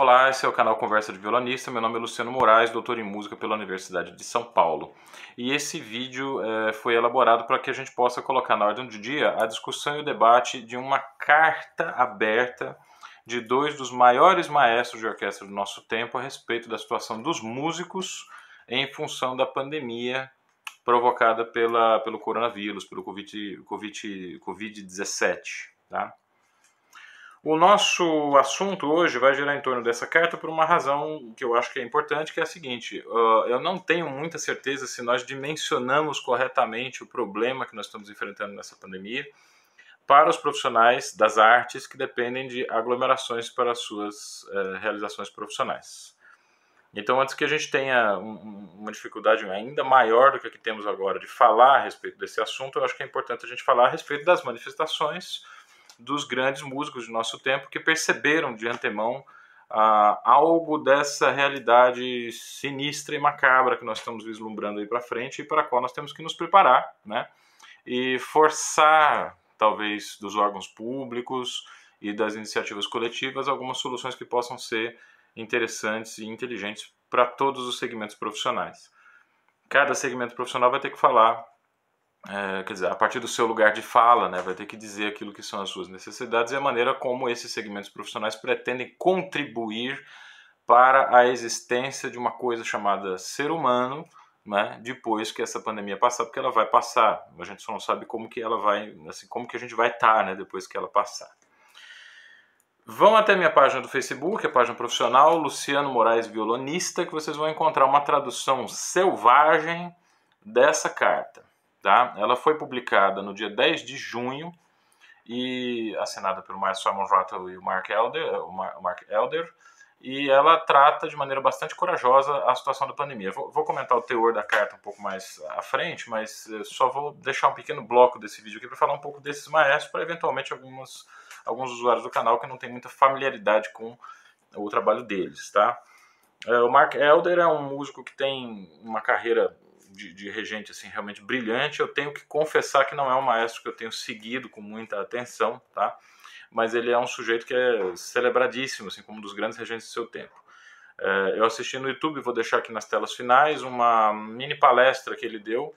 Olá, esse é o canal Conversa de Violonista. Meu nome é Luciano Moraes, doutor em música pela Universidade de São Paulo. E esse vídeo é, foi elaborado para que a gente possa colocar na ordem do dia a discussão e o debate de uma carta aberta de dois dos maiores maestros de orquestra do nosso tempo a respeito da situação dos músicos em função da pandemia provocada pela, pelo coronavírus, pelo Covid-17. COVID, COVID tá? O nosso assunto hoje vai girar em torno dessa carta por uma razão que eu acho que é importante, que é a seguinte: uh, eu não tenho muita certeza se nós dimensionamos corretamente o problema que nós estamos enfrentando nessa pandemia para os profissionais das artes que dependem de aglomerações para as suas uh, realizações profissionais. Então, antes que a gente tenha um, uma dificuldade ainda maior do que a que temos agora de falar a respeito desse assunto, eu acho que é importante a gente falar a respeito das manifestações dos grandes músicos de nosso tempo que perceberam de antemão ah, algo dessa realidade sinistra e macabra que nós estamos vislumbrando aí para frente e para a qual nós temos que nos preparar, né? E forçar, talvez, dos órgãos públicos e das iniciativas coletivas algumas soluções que possam ser interessantes e inteligentes para todos os segmentos profissionais. Cada segmento profissional vai ter que falar é, quer dizer, a partir do seu lugar de fala, né, vai ter que dizer aquilo que são as suas necessidades e a maneira como esses segmentos profissionais pretendem contribuir para a existência de uma coisa chamada ser humano, né, depois que essa pandemia passar, porque ela vai passar. A gente só não sabe como que ela vai, assim, como que a gente vai estar, né, depois que ela passar. Vão até minha página do Facebook, a página profissional Luciano Moraes Violonista, que vocês vão encontrar uma tradução selvagem dessa carta. Tá? Ela foi publicada no dia 10 de junho e assinada pelo Maestro Simon Rattle e o Mark Elder, o Mark Elder e ela trata de maneira bastante corajosa a situação da pandemia. Vou, vou, comentar o teor da carta um pouco mais à frente, mas só vou deixar um pequeno bloco desse vídeo aqui para falar um pouco desses maestros, para eventualmente algumas, alguns usuários do canal que não têm muita familiaridade com o trabalho deles. Tá? É, o Mark Elder é um músico que tem uma carreira de, de, regente assim realmente brilhante. Eu tenho que confessar que não é um maestro que eu tenho seguido com muita atenção, tá? Mas ele é um sujeito que é celebradíssimo, assim como um dos grandes regentes do seu tempo. É, eu assisti no YouTube, vou deixar aqui nas telas finais uma mini palestra que ele deu,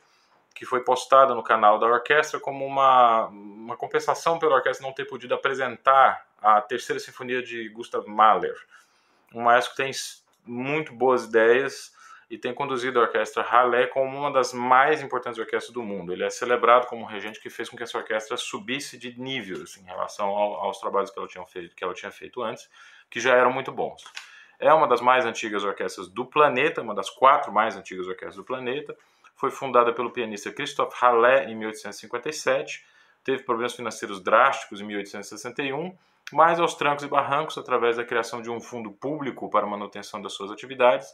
que foi postada no canal da orquestra como uma, uma compensação pela orquestra não ter podido apresentar a terceira sinfonia de Gustav Mahler, um maestro que tem muito boas ideias e tem conduzido a orquestra Halle como uma das mais importantes orquestras do mundo. Ele é celebrado como um regente que fez com que essa orquestra subisse de nível assim, em relação ao, aos trabalhos que ela, tinha feito, que ela tinha feito antes, que já eram muito bons. É uma das mais antigas orquestras do planeta, uma das quatro mais antigas orquestras do planeta. Foi fundada pelo pianista Christoph Halle em 1857. Teve problemas financeiros drásticos em 1861, mas aos trancos e barrancos, através da criação de um fundo público para manutenção das suas atividades,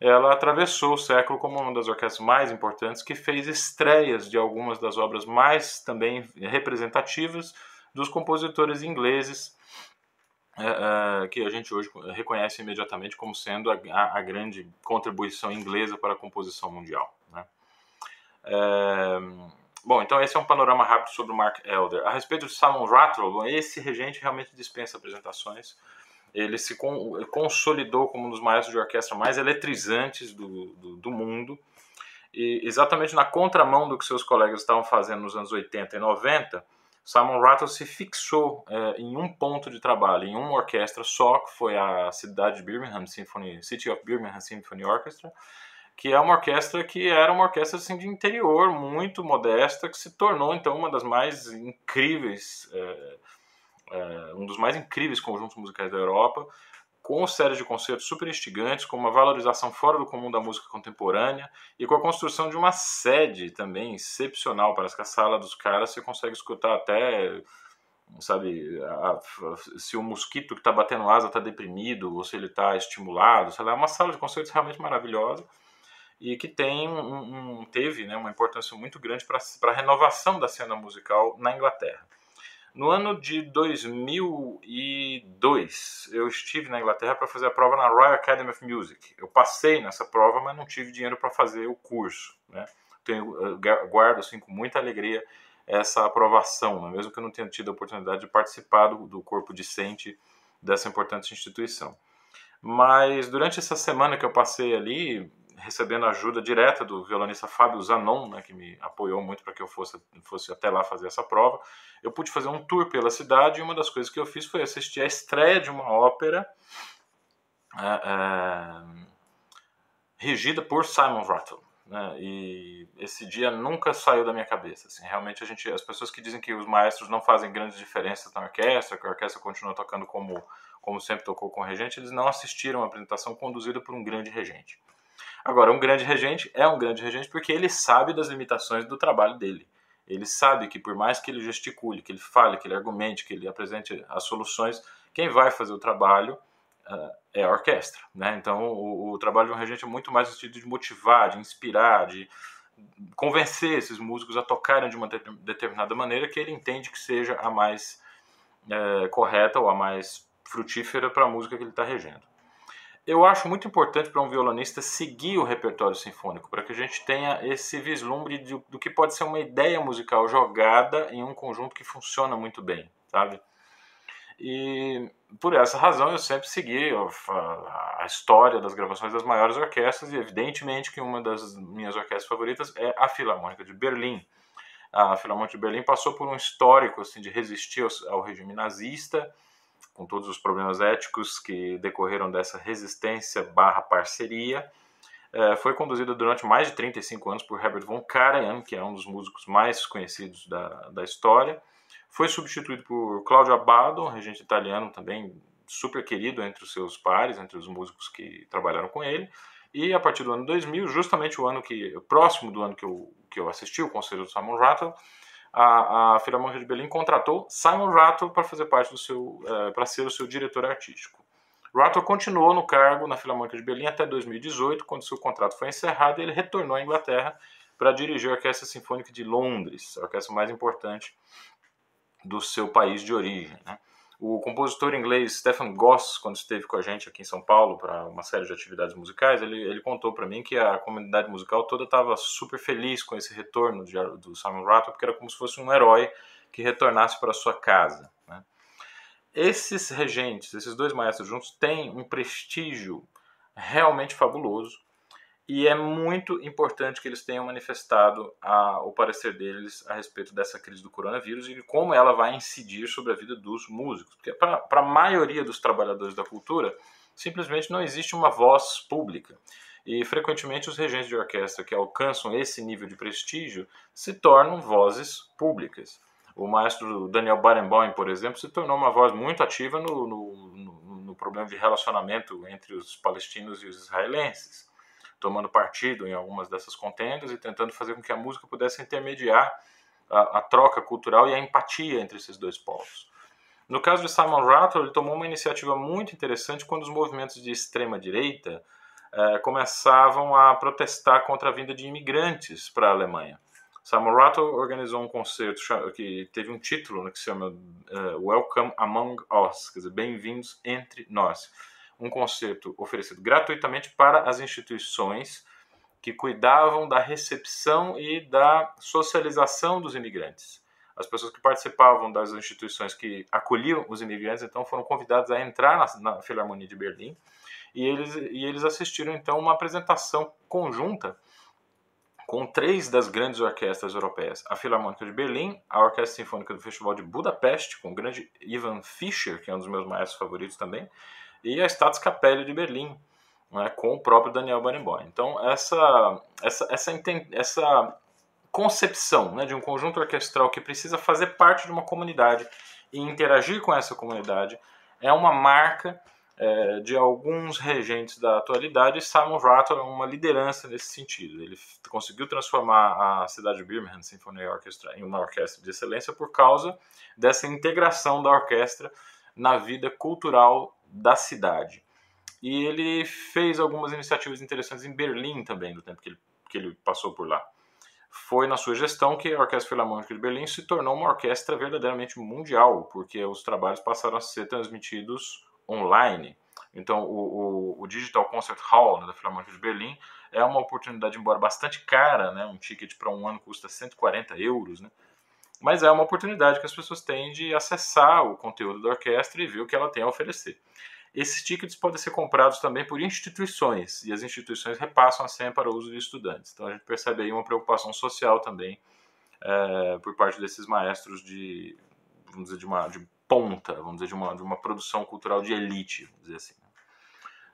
ela atravessou o século como uma das orquestras mais importantes que fez estreias de algumas das obras mais também representativas dos compositores ingleses é, é, que a gente hoje reconhece imediatamente como sendo a, grande contribuição inglesa para a composição mundial. Né? É, bom, então esse é um panorama rápido sobre o Mark Elder. A respeito de Simon Rattle, esse regente realmente dispensa apresentações ele se consolidou como um dos maestros de orquestra mais eletrizantes do, do, do, mundo. E exatamente na contramão do que seus colegas estavam fazendo nos anos 80 e 90, Simon Rattle se fixou é, em um ponto de trabalho, em uma orquestra só, que foi a cidade de Birmingham Symphony, City of Birmingham Symphony Orchestra, que é uma orquestra que era uma orquestra assim, de interior, muito modesta, que se tornou então uma das mais incríveis é, é, um dos mais incríveis conjuntos musicais da Europa, com séries de concertos super instigantes, com uma valorização fora do comum da música contemporânea e com a construção de uma sede também excepcional. Parece que a sala dos caras você consegue escutar até, sabe, a, a, se o mosquito que está batendo asa está deprimido ou se ele está estimulado. Sei lá, é uma sala de concertos realmente maravilhosa e que tem um, um teve né, uma importância muito grande para a renovação da cena musical na Inglaterra. No ano de 2002, eu estive na Inglaterra para fazer a prova na Royal Academy of Music. Eu passei nessa prova, mas não tive dinheiro para fazer o curso. Né? Tenho, guardo assim, com muita alegria essa aprovação, né? mesmo que eu não tenha tido a oportunidade de participar do, do corpo discente dessa importante instituição. Mas durante essa semana que eu passei ali, recebendo ajuda direta do violonista Fábio Zanon, né, que me apoiou muito para que eu fosse, fosse até lá fazer essa prova, eu pude fazer um tour pela cidade e uma das coisas que eu fiz foi assistir a estreia de uma ópera é, é, regida por Simon Rattle. Né, e esse dia nunca saiu da minha cabeça. Assim, realmente a gente, as pessoas que dizem que os maestros não fazem grandes diferenças na orquestra, que a orquestra continua tocando como como sempre tocou com o regente, eles não assistiram a apresentação conduzida por um grande regente. Agora, um grande regente é um grande regente porque ele sabe das limitações do trabalho dele. Ele sabe que por mais que ele gesticule, que ele fale, que ele argumente, que ele apresente as soluções, quem vai fazer o trabalho uh, é a orquestra. Né? Então, o, o, trabalho de um regente é muito mais no sentido de motivar, de inspirar, de convencer esses músicos a tocarem de uma determinada maneira que ele entende que seja a mais é, correta ou a mais frutífera para a música que ele está regendo. Eu acho muito importante para um violonista seguir o repertório sinfônico, para que a gente tenha esse vislumbre de, do que pode ser uma ideia musical jogada em um conjunto que funciona muito bem, sabe? E por essa razão eu sempre segui a, a, história das gravações das maiores orquestras e evidentemente que uma das minhas orquestras favoritas é a Filarmônica de Berlim. A Filarmônica de Berlim passou por um histórico assim de resistir ao, ao regime nazista, com todos os problemas éticos que decorreram dessa resistência barra parceria. É, foi conduzida durante mais de 35 anos por Herbert von Karajan, que é um dos músicos mais conhecidos da, da história. Foi substituído por Claudio Abbado, um regente italiano também super querido entre os seus pares, entre os músicos que trabalharam com ele. E a partir do ano 2000, justamente o ano que próximo do ano que eu, que eu assisti o conselho do Simon Rattle, a, a Filarmônica de Berlim contratou Simon Rattle para fazer parte do seu, uh, para ser o seu diretor artístico. Rattle continuou no cargo na Filarmônica de Berlim até 2018, quando seu contrato foi encerrado e ele retornou à Inglaterra para dirigir a Orquestra Sinfônica de Londres, a orquestra mais importante do seu país de origem. Né? O compositor inglês Stephen Goss, quando esteve com a gente aqui em São Paulo para uma série de atividades musicais, ele, ele contou para mim que a comunidade musical toda estava super feliz com esse retorno de, do Simon Rattle, porque era como se fosse um herói que retornasse para sua casa. Né? Esses regentes, esses dois maestros juntos, têm um prestígio realmente fabuloso e é muito importante que eles tenham manifestado a, o parecer deles a respeito dessa crise do coronavírus e como ela vai incidir sobre a vida dos músicos. Porque para a maioria dos trabalhadores da cultura, simplesmente não existe uma voz pública. E frequentemente os regentes de orquestra que alcançam esse nível de prestígio se tornam vozes públicas. O maestro Daniel Barenboim, por exemplo, se tornou uma voz muito ativa no, no, no, no problema de relacionamento entre os palestinos e os israelenses tomando partido em algumas dessas contendas e tentando fazer com que a música pudesse intermediar a, a troca cultural e a empatia entre esses dois povos. No caso de Simon Rattle, ele tomou uma iniciativa muito interessante quando os movimentos de extrema direita eh, começavam a protestar contra a vinda de imigrantes para a Alemanha. Simon Rattle organizou um concerto que teve um título né, que se chama uh, Welcome Among Us, quer dizer, Bem-vindos entre nós um concerto oferecido gratuitamente para as instituições que cuidavam da recepção e da socialização dos imigrantes. As pessoas que participavam das instituições que acolhiam os imigrantes, então, foram convidadas a entrar na, na Filarmonia de Berlim e eles, e eles assistiram, então, uma apresentação conjunta com três das grandes orquestras europeias: a Filarmônica de Berlim, a Orquestra Sinfônica do Festival de Budapeste, com o grande Ivan Fischer, que é um dos meus maestros favoritos também, e a Staatskapelle de Berlim, né, com o próprio Daniel Barenboim. Então, essa, essa, essa, essa concepção né, de um conjunto orquestral que precisa fazer parte de uma comunidade e interagir com essa comunidade é uma marca é, de alguns regentes da atualidade. Simon Rattle é uma liderança nesse sentido. Ele conseguiu transformar a cidade de Birmingham Symphony Orchestra em uma orquestra de excelência por causa dessa integração da orquestra na vida cultural da cidade. E ele fez algumas iniciativas interessantes em Berlim também, no tempo que ele, que ele passou por lá. Foi na sua gestão que a Orquestra Filarmônica de Berlim se tornou uma orquestra verdadeiramente mundial, porque os trabalhos passaram a ser transmitidos online. Então, o, o, o Digital Concert Hall né, da Filarmônica de Berlim é uma oportunidade, embora bastante cara, né, um ticket para um ano custa 140 euros, né, mas é uma oportunidade que as pessoas têm de acessar o conteúdo da orquestra e ver o que ela tem a oferecer. esses tickets podem ser comprados também por instituições, e as instituições repassam a senha para o uso de estudantes. Então a gente percebe aí uma preocupação social também é, por parte desses maestros de, vamos dizer, de uma de ponta, vamos dizer, de uma, de uma produção cultural de elite, vamos dizer assim.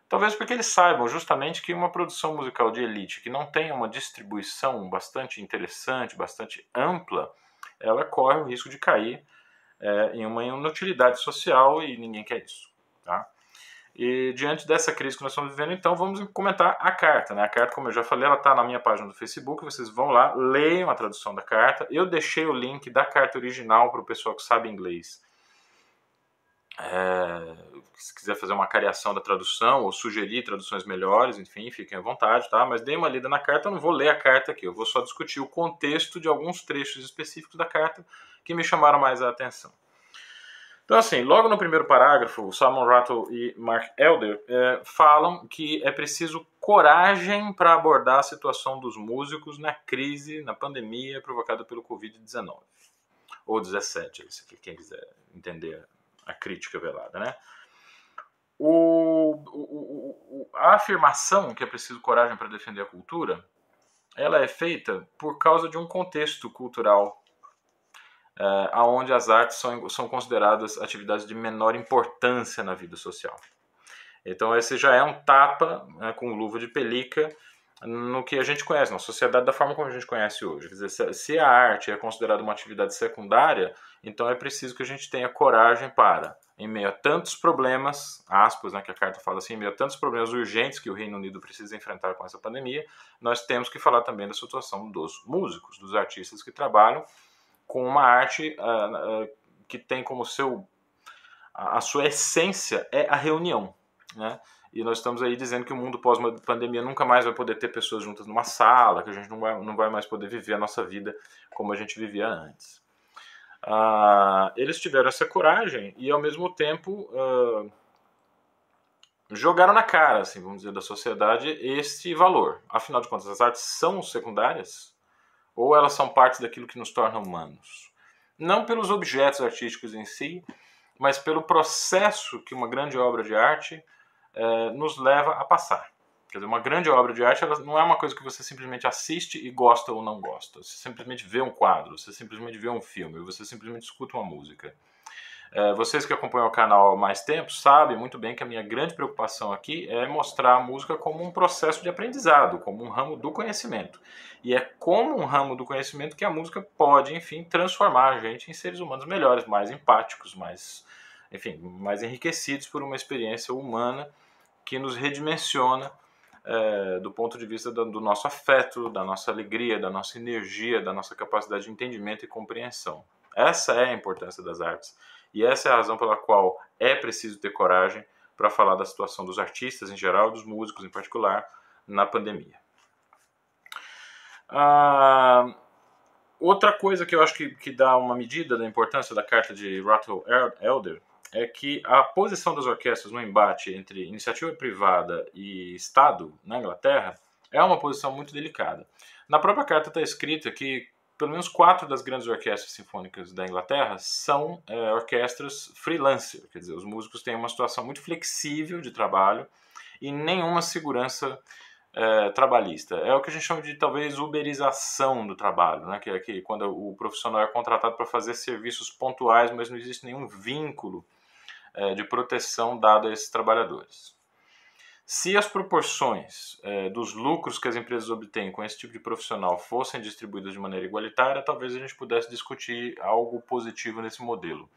Talvez porque eles saibam justamente que uma produção musical de elite que não tenha uma distribuição bastante interessante, bastante ampla, ela corre o risco de cair é, em uma inutilidade social e ninguém quer isso. Tá? E diante dessa crise que nós estamos vivendo, então vamos comentar a carta. Né? A carta, como eu já falei, ela está na minha página do Facebook. Vocês vão lá, leiam a tradução da carta. Eu deixei o link da carta original para o pessoal que sabe inglês é, se quiser fazer uma cariação da tradução ou sugerir traduções melhores, enfim, fiquem à vontade, tá? Mas dê uma lida na carta, eu não vou ler a carta aqui, eu vou só discutir o contexto de alguns trechos específicos da carta que me chamaram mais a atenção. Então, assim, logo no primeiro parágrafo, Simon Rattle e Mark Elder é, falam que é preciso coragem para abordar a situação dos músicos na crise, na pandemia provocada pelo Covid-19. Ou 17, se quem quiser entender a crítica velada, né? O, o, o, a afirmação que é preciso coragem para defender a cultura, ela é feita por causa de um contexto cultural é, aonde as artes são, são consideradas atividades de menor importância na vida social. Então esse já é um tapa né, com luva de pelica no que a gente conhece, na sociedade da forma como a gente conhece hoje. Quer dizer, se a arte é considerada uma atividade secundária, então é preciso que a gente tenha coragem para, em meio a tantos problemas, aspas, né, que a carta fala assim, em meio a tantos problemas urgentes que o Reino Unido precisa enfrentar com essa pandemia, nós temos que falar também da situação dos músicos, dos artistas que trabalham com uma arte uh, uh, que tem como seu a sua essência é a reunião, né? E nós estamos aí dizendo que o mundo pós-pandemia nunca mais vai poder ter pessoas juntas numa sala, que a gente não vai, não vai mais poder viver a nossa vida como a gente vivia antes. Uh, eles tiveram essa coragem e, ao mesmo tempo, uh, jogaram na cara, assim, vamos dizer, da sociedade este valor. Afinal de contas, as artes são secundárias ou elas são parte daquilo que nos torna humanos? Não pelos objetos artísticos em si, mas pelo processo que uma grande obra de arte é, nos leva a passar. Quer dizer, uma grande obra de arte ela não é uma coisa que você simplesmente assiste e gosta ou não gosta. Você simplesmente vê um quadro, você simplesmente vê um filme, você simplesmente escuta uma música. É, vocês que acompanham o canal há mais tempo sabem muito bem que a minha grande preocupação aqui é mostrar a música como um processo de aprendizado, como um ramo do conhecimento. E é como um ramo do conhecimento que a música pode, enfim, transformar a gente em seres humanos melhores, mais empáticos, mais, enfim, mais enriquecidos por uma experiência humana que nos redimensiona é, do ponto de vista do, do, nosso afeto, da nossa alegria, da nossa energia, da nossa capacidade de entendimento e compreensão. Essa é a importância das artes. E essa é a razão pela qual é preciso ter coragem para falar da situação dos artistas em geral, dos músicos em particular, na pandemia. Ah, outra coisa que eu acho que, que dá uma medida da importância da carta de Rattle Elder é que a posição das orquestras no embate entre iniciativa privada e Estado na Inglaterra é uma posição muito delicada. Na própria carta está escrito que pelo menos quatro das grandes orquestras sinfônicas da Inglaterra são é, orquestras freelancer, quer dizer, os músicos têm uma situação muito flexível de trabalho e nenhuma segurança é, trabalhista. É o que a gente chama de talvez uberização do trabalho, né? que é que quando o profissional é contratado para fazer serviços pontuais, mas não existe nenhum vínculo é, de proteção dado a esses trabalhadores. Se as proporções é, dos lucros que as empresas obtêm com esse tipo de profissional fossem distribuídas de maneira igualitária, talvez a gente pudesse discutir algo positivo nesse modelo.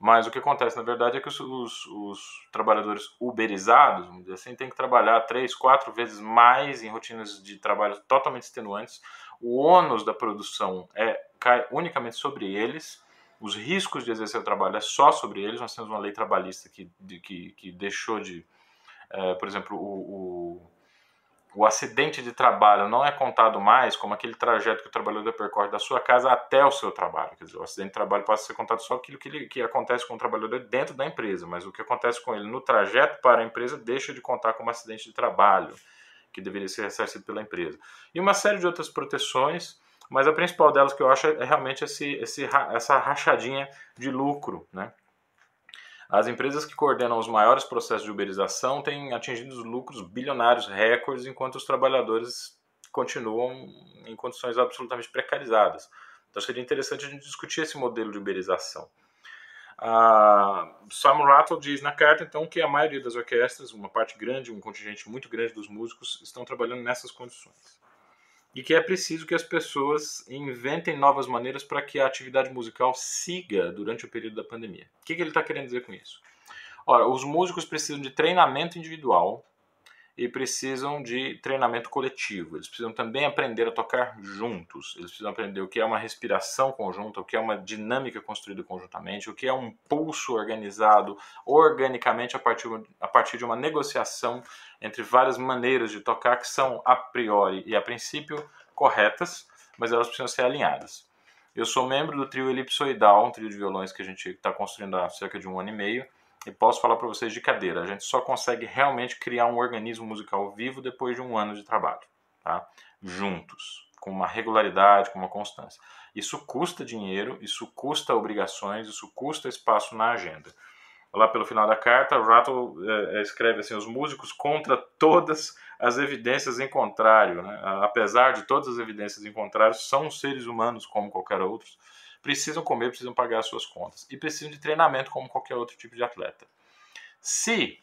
Mas o que acontece, na verdade, é que os, os, os, trabalhadores uberizados, vamos dizer assim, têm que trabalhar três, quatro vezes mais em rotinas de trabalho totalmente extenuantes. O ônus da produção é, cai unicamente sobre eles os riscos de exercer o trabalho é só sobre eles. Nós temos uma lei trabalhista que, de, que, que deixou de, é, por exemplo, o, o, o, acidente de trabalho não é contado mais como aquele trajeto que o trabalhador percorre da sua casa até o seu trabalho. Quer dizer, o acidente de trabalho passa a ser contado só aquilo que, ele, que acontece com o trabalhador dentro da empresa, mas o que acontece com ele no trajeto para a empresa deixa de contar como acidente de trabalho, que deveria ser ressarcido pela empresa. E uma série de outras proteções mas a principal delas que eu acho é realmente esse, esse, essa rachadinha de lucro, né? As empresas que coordenam os maiores processos de uberização têm atingido lucros bilionários recordes, enquanto os trabalhadores continuam em condições absolutamente precarizadas. Então seria interessante a gente discutir esse modelo de uberização. Uh, Sam Rattle diz na carta, então, que a maioria das orquestras, uma parte grande, um contingente muito grande dos músicos, estão trabalhando nessas condições. E que é preciso que as pessoas inventem novas maneiras para que a atividade musical siga durante o período da pandemia. O que, que ele está querendo dizer com isso? Ora, os músicos precisam de treinamento individual e precisam de treinamento coletivo. Eles precisam também aprender a tocar juntos. Eles precisam aprender o que é uma respiração conjunta, o que é uma dinâmica construída conjuntamente, o que é um pulso organizado organicamente a partir, a partir de uma negociação entre várias maneiras de tocar que são a priori e a princípio corretas, mas elas precisam ser alinhadas. Eu sou membro do trio elipsoidal, um trio de violões que a gente está construindo há cerca de um ano e meio e posso falar para vocês de cadeira, a gente só consegue realmente criar um organismo musical vivo depois de um ano de trabalho, tá? juntos, com uma regularidade, com uma constância. Isso custa dinheiro, isso custa obrigações, isso custa espaço na agenda. Lá pelo final da carta, Rattle é, é, escreve assim: os músicos contra todas as evidências em contrário, né? apesar de todas as evidências em contrário, são seres humanos como qualquer outros precisam comer, precisam pagar as suas contas e precisam de treinamento como qualquer outro tipo de atleta. Se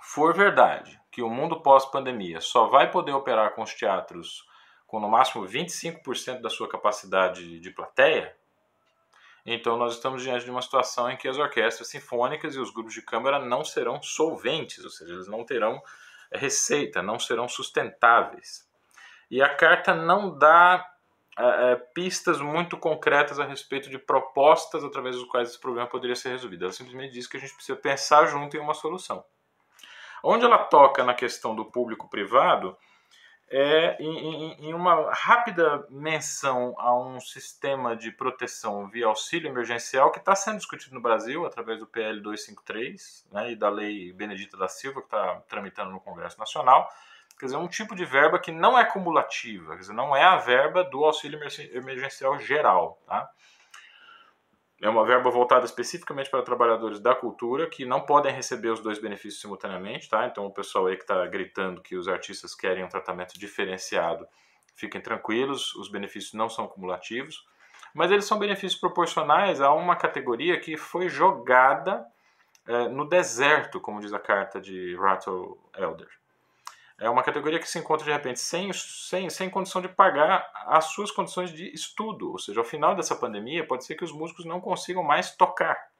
for verdade que o mundo pós-pandemia só vai poder operar com os teatros com no máximo 25% da sua capacidade de plateia, então nós estamos diante de uma situação em que as orquestras sinfônicas e os grupos de câmara não serão solventes, ou seja, eles não terão receita, não serão sustentáveis. E a carta não dá é, pistas muito concretas a respeito de propostas através dos quais esse problema poderia ser resolvido. Ela simplesmente diz que a gente precisa pensar junto em uma solução. Onde ela toca na questão do público-privado é em, em, em, uma rápida menção a um sistema de proteção via auxílio emergencial que está sendo discutido no Brasil através do PL 253 né, e da Lei Benedita da Silva, que está tramitando no Congresso Nacional Quer dizer, é um tipo de verba que não é cumulativa, quer dizer, não é a verba do auxílio emergencial geral. Tá? É uma verba voltada especificamente para trabalhadores da cultura que não podem receber os dois benefícios simultaneamente. Tá? Então, o pessoal aí que está gritando que os artistas querem um tratamento diferenciado, fiquem tranquilos, os benefícios não são cumulativos, mas eles são benefícios proporcionais a uma categoria que foi jogada é, no deserto, como diz a carta de Rattle Elder. É uma categoria que se encontra de repente sem, sem, sem condição de pagar as suas condições de estudo. Ou seja, ao final dessa pandemia, pode ser que os músicos não consigam mais tocar.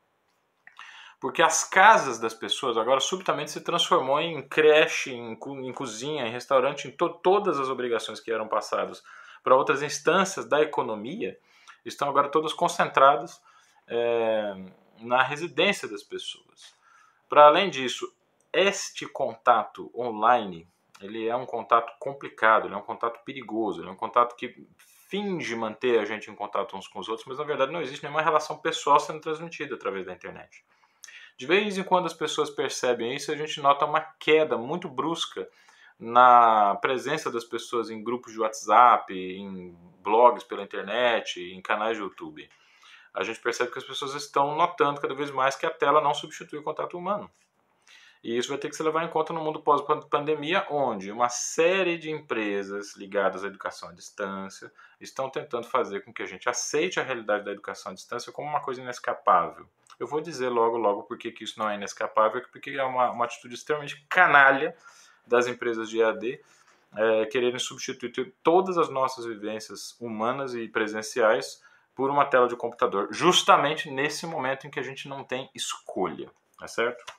Porque as casas das pessoas agora subitamente se transformou em creche, em, em cozinha, em restaurante, em to todas as obrigações que eram passadas para outras instâncias da economia estão agora todas concentradas é, na residência das pessoas. Para além disso, este contato online ele é um contato complicado, ele é um contato perigoso, ele é um contato que finge manter a gente em contato uns com os outros, mas na verdade não existe nenhuma relação pessoal sendo transmitida através da internet. De vez em quando as pessoas percebem isso, a gente nota uma queda muito brusca na presença das pessoas em grupos de WhatsApp, em blogs pela internet, em canais de YouTube. A gente percebe que as pessoas estão notando cada vez mais que a tela não substitui o contato humano. E isso vai ter que se levar em conta no mundo pós-pandemia, onde uma série de empresas ligadas à educação à distância estão tentando fazer com que a gente aceite a realidade da educação à distância como uma coisa inescapável. Eu vou dizer logo, logo, porque que isso não é inescapável, porque é uma, uma atitude extremamente canalha das empresas de EAD é, quererem substituir todas as nossas vivências humanas e presenciais por uma tela de computador, justamente nesse momento em que a gente não tem escolha, tá certo?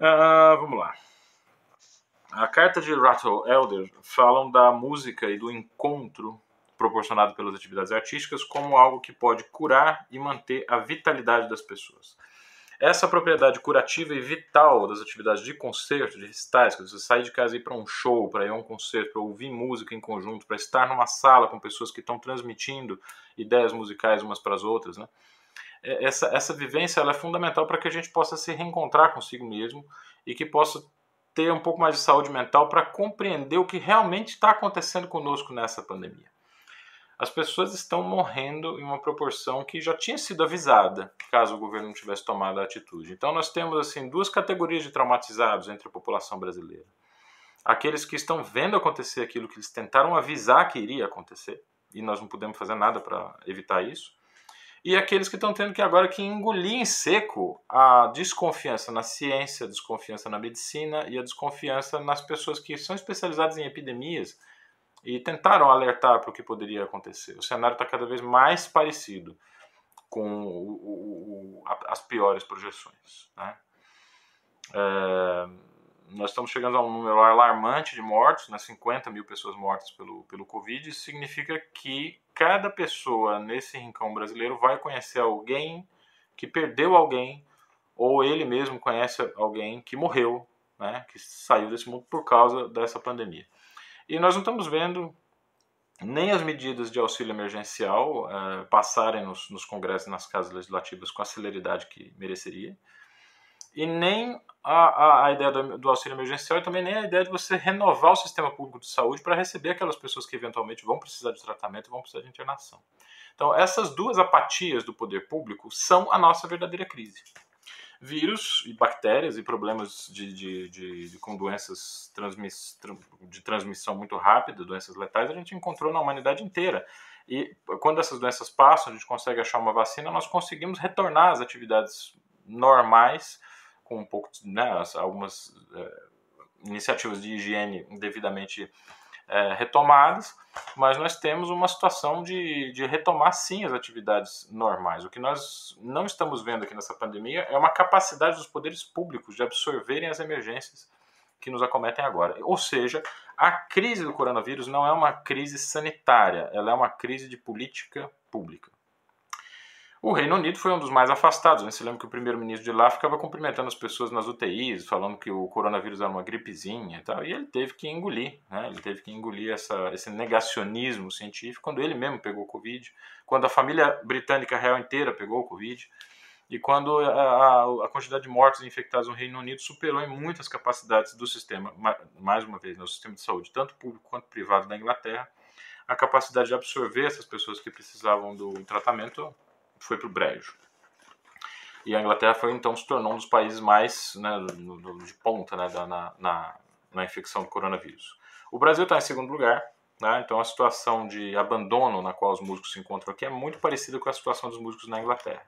Uh, vamos lá. A carta de Rattle Elder falam da música e do encontro proporcionado pelas atividades artísticas como algo que pode curar e manter a vitalidade das pessoas. Essa propriedade curativa e vital das atividades de concerto, de recitais, que você sai de casa e ir para um show, para ir a um concerto, para ouvir música em conjunto, para estar numa sala com pessoas que estão transmitindo ideias musicais umas para as outras, né? É, essa, essa vivência é fundamental para que a gente possa se reencontrar consigo mesmo e que possa ter um pouco mais de saúde mental para compreender o que realmente está acontecendo conosco nessa pandemia. as pessoas estão morrendo em uma proporção que já tinha sido avisada, caso o governo não tivesse tomado a atitude. Então nós temos assim duas categorias de traumatizados entre a população brasileira. Aqueles que estão vendo acontecer aquilo que eles tentaram avisar que iria acontecer, e nós não podemos fazer nada para evitar isso. E aqueles que estão tendo que agora que engolir em seco a desconfiança na ciência, a desconfiança na medicina e a desconfiança nas pessoas que são especializadas em epidemias e tentaram alertar para o que poderia acontecer. O cenário está cada vez mais parecido com o, o, o, as piores projeções. Né? É, nós estamos chegando a um número alarmante de mortos, né, 50 mil pessoas mortas pelo, pelo Covid. Isso significa que cada pessoa nesse rincão brasileiro vai conhecer alguém que perdeu alguém, ou ele mesmo conhece alguém que morreu, né, que saiu desse mundo por causa dessa pandemia. E nós não estamos vendo nem as medidas de auxílio emergencial uh, passarem nos, nos congressos e nas casas legislativas com a celeridade que mereceria, e nem a, a, a ideia do, do, auxílio emergencial e também nem a ideia de você renovar o sistema público de saúde para receber aquelas pessoas que eventualmente vão precisar de tratamento e vão precisar de internação. Então, essas duas apatias do poder público são a nossa verdadeira crise vírus e bactérias e problemas de, de, de, de com doenças transmiss, de transmissão muito rápida, doenças letais, a gente encontrou na humanidade inteira. E quando essas doenças passam, a gente consegue achar uma vacina, nós conseguimos retornar às atividades normais, com um pouco, né, algumas é, iniciativas de higiene devidamente é, retomadas, mas nós temos uma situação de, de retomar sim as atividades normais. O que nós não estamos vendo aqui nessa pandemia é uma capacidade dos poderes públicos de absorverem as emergências que nos acometem agora. Ou seja, a crise do coronavírus não é uma crise sanitária, ela é uma crise de política pública. O Reino Unido foi um dos mais afastados. Né? Você lembra que o primeiro-ministro de lá ficava cumprimentando as pessoas nas UTIs, falando que o coronavírus era uma gripezinha e tal, e ele teve que engolir, né? ele teve que engolir essa, esse negacionismo científico quando ele mesmo pegou o Covid, quando a família britânica real inteira pegou o Covid, e quando a, a, quantidade de mortos infectados no Reino Unido superou em muitas capacidades do sistema, mais uma vez, no né? sistema de saúde, tanto público quanto privado da Inglaterra, a capacidade de absorver essas pessoas que precisavam do tratamento foi para o brejo. E a Inglaterra foi então se tornou um dos países mais né, de ponta né, na, na, na infecção do coronavírus. O Brasil está em segundo lugar, né, então a situação de abandono na qual os músicos se encontram aqui é muito parecida com a situação dos músicos na Inglaterra.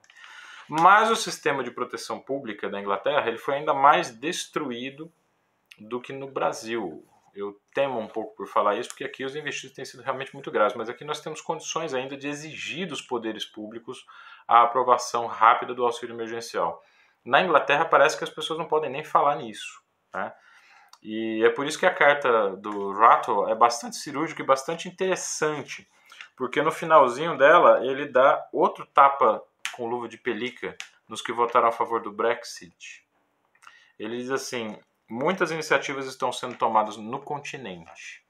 Mas o sistema de proteção pública da Inglaterra ele foi ainda mais destruído do que no Brasil. Eu temo um pouco por falar isso, porque aqui os investimentos têm sido realmente muito graves, mas aqui nós temos condições ainda de exigir dos poderes públicos a aprovação rápida do auxílio emergencial. Na Inglaterra parece que as pessoas não podem nem falar nisso. Né? E é por isso que a carta do Rattle é bastante cirúrgica e bastante interessante, porque no finalzinho dela ele dá outro tapa com luva de pelica nos que votaram a favor do Brexit. Ele diz assim: muitas iniciativas estão sendo tomadas no continente,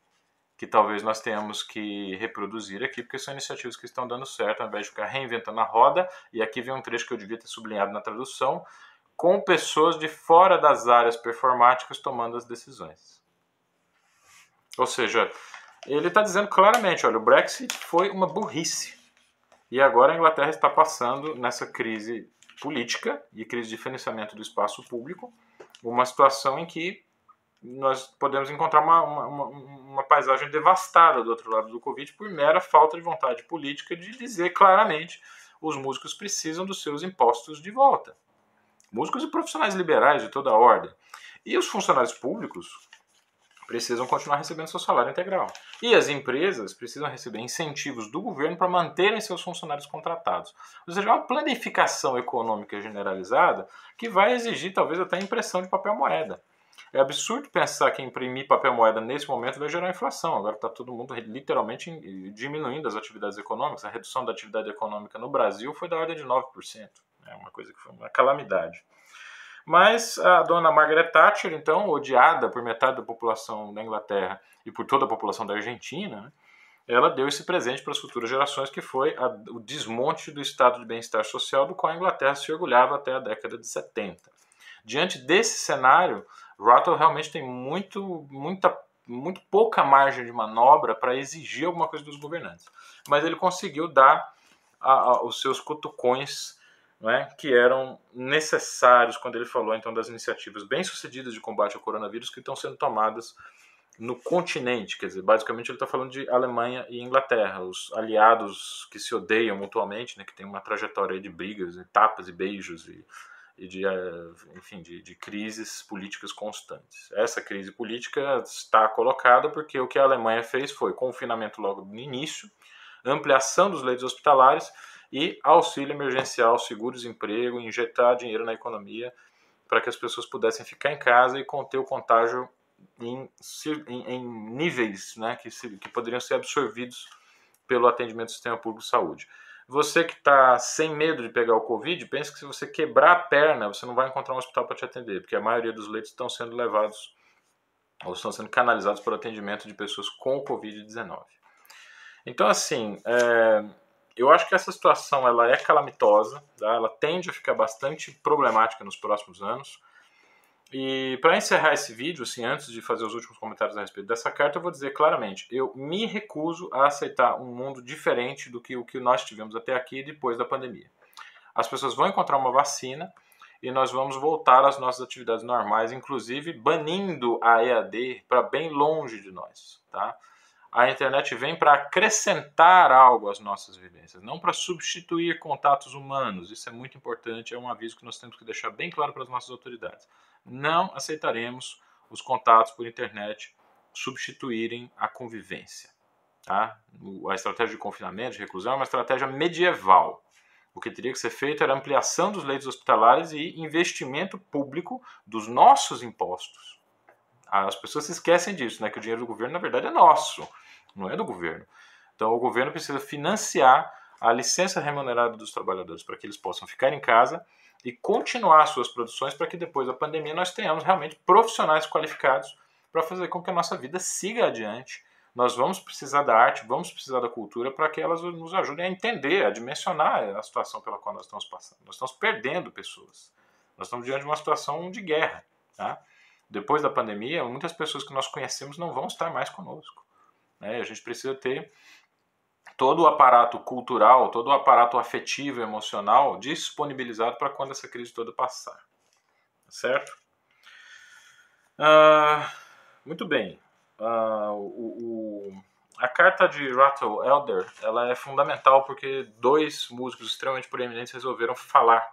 que talvez nós tenhamos que reproduzir aqui, porque são iniciativas que estão dando certo, ao invés de ficar reinventando a roda. E aqui vem um trecho que eu devia ter sublinhado na tradução, com pessoas de fora das áreas performáticas tomando as decisões. Ou seja, ele está dizendo claramente: olha, o Brexit foi uma burrice. E agora a Inglaterra está passando nessa crise política e crise de financiamento do espaço público uma situação em que nós podemos encontrar uma, uma, uma, paisagem devastada do outro lado do Covid por mera falta de vontade política de dizer claramente os músicos precisam dos seus impostos de volta. Músicos e profissionais liberais de toda a ordem. E os funcionários públicos precisam continuar recebendo seu salário integral. E as empresas precisam receber incentivos do governo para manterem seus funcionários contratados. Ou seja, uma planificação econômica generalizada que vai exigir talvez até impressão de papel moeda. É absurdo pensar que imprimir papel moeda nesse momento vai gerar inflação. Agora está todo mundo literalmente diminuindo as atividades econômicas. A redução da atividade econômica no Brasil foi da ordem de 9%. É uma coisa que foi uma calamidade. Mas a dona Margaret Thatcher, então, odiada por metade da população da Inglaterra e por toda a população da Argentina, né, ela deu esse presente para as futuras gerações, que foi a, o desmonte do estado de bem-estar social do qual a Inglaterra se orgulhava até a década de 70. Diante desse cenário, Rattle realmente tem muito, muita, muito pouca margem de manobra para exigir alguma coisa dos governantes. Mas ele conseguiu dar a, a, os seus cutucões né, que eram necessários quando ele falou então das iniciativas bem-sucedidas de combate ao coronavírus que estão sendo tomadas no continente, quer dizer, basicamente ele está falando de Alemanha e Inglaterra, os aliados que se odeiam mutuamente, né, que tem uma trajetória de brigas, e tapas e beijos e, e de, eh, enfim, de, de, crises políticas constantes. Essa crise política está colocada porque o que a Alemanha fez foi confinamento logo no início, ampliação dos leitos hospitalares e auxílio emergencial, seguro-desemprego, injetar dinheiro na economia para que as pessoas pudessem ficar em casa e conter o contágio em, em, em níveis né, que, se, que poderiam ser absorvidos pelo atendimento do sistema público de saúde. Você que está sem medo de pegar o Covid, pense que se você quebrar a perna, você não vai encontrar um hospital para te atender, porque a maioria dos leitos estão sendo levados ou estão sendo canalizados para o atendimento de pessoas com o Covid-19. Então, assim, é, eu acho que essa situação ela é calamitosa, tá? ela tende a ficar bastante problemática nos próximos anos. E para encerrar esse vídeo, assim, antes de fazer os últimos comentários a respeito dessa carta, eu vou dizer claramente: eu me recuso a aceitar um mundo diferente do que o que nós tivemos até aqui depois da pandemia. As pessoas vão encontrar uma vacina e nós vamos voltar às nossas atividades normais, inclusive banindo a EAD para bem longe de nós, tá? A internet vem para acrescentar algo às nossas vivências, não para substituir contatos humanos. Isso é muito importante, é um aviso que nós temos que deixar bem claro para as nossas autoridades não aceitaremos os contatos por internet substituírem a convivência. Tá? A estratégia de confinamento, de reclusão, é uma estratégia medieval. O que teria que ser feito era ampliação dos leitos hospitalares e investimento público dos nossos impostos. As pessoas se esquecem disso, né? que o dinheiro do governo, na verdade, é nosso, não é do governo. Então, o governo precisa financiar a licença remunerada dos trabalhadores para que eles possam ficar em casa e continuar suas produções para que depois da pandemia nós tenhamos realmente profissionais qualificados para fazer com que a nossa vida siga adiante. Nós vamos precisar da arte, vamos precisar da cultura para que elas nos ajudem a entender, a dimensionar a situação pela qual nós estamos passando. Nós estamos perdendo pessoas. Nós estamos diante de uma situação de guerra. Tá? Depois da pandemia, muitas pessoas que nós conhecemos não vão estar mais conosco. Né? A gente precisa ter todo o aparato cultural, todo o aparato afetivo emocional disponibilizado para quando essa crise toda passar. Certo? Uh, muito bem. Uh, o, o, a carta de Rattle Elder ela é fundamental porque dois músicos extremamente proeminentes resolveram falar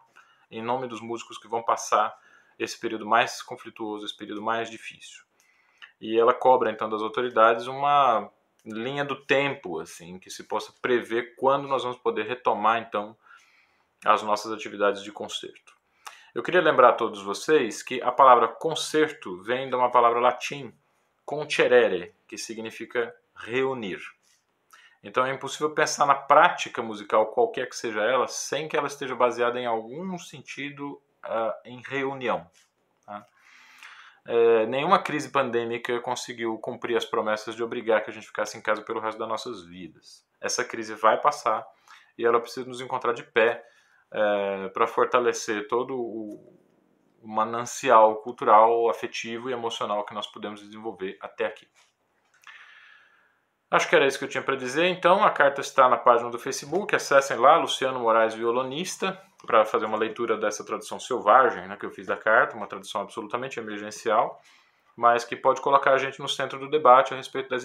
em nome dos músicos que vão passar esse período mais conflituoso, esse período mais difícil. E ela cobra então das autoridades uma linha do tempo, assim, que se possa prever quando nós vamos poder retomar então as nossas atividades de concerto. Eu queria lembrar a todos vocês que a palavra concerto vem de uma palavra latim, concerere, que significa reunir. Então é impossível pensar na prática musical, qualquer que seja ela, sem que ela esteja baseada em algum sentido uh, em reunião. É, nenhuma crise pandêmica conseguiu cumprir as promessas de obrigar que a gente ficasse em casa pelo resto das nossas vidas. Essa crise vai passar e ela precisa nos encontrar de pé é, para fortalecer todo o manancial cultural, afetivo e emocional que nós pudemos desenvolver até aqui. Acho que era isso que eu tinha para dizer. Então, a carta está na página do Facebook. Acessem lá, Luciano Moraes Violonista, para fazer uma leitura dessa tradução selvagem né, que eu fiz da carta, uma tradução absolutamente emergencial, mas que pode colocar a gente no centro do debate a respeito das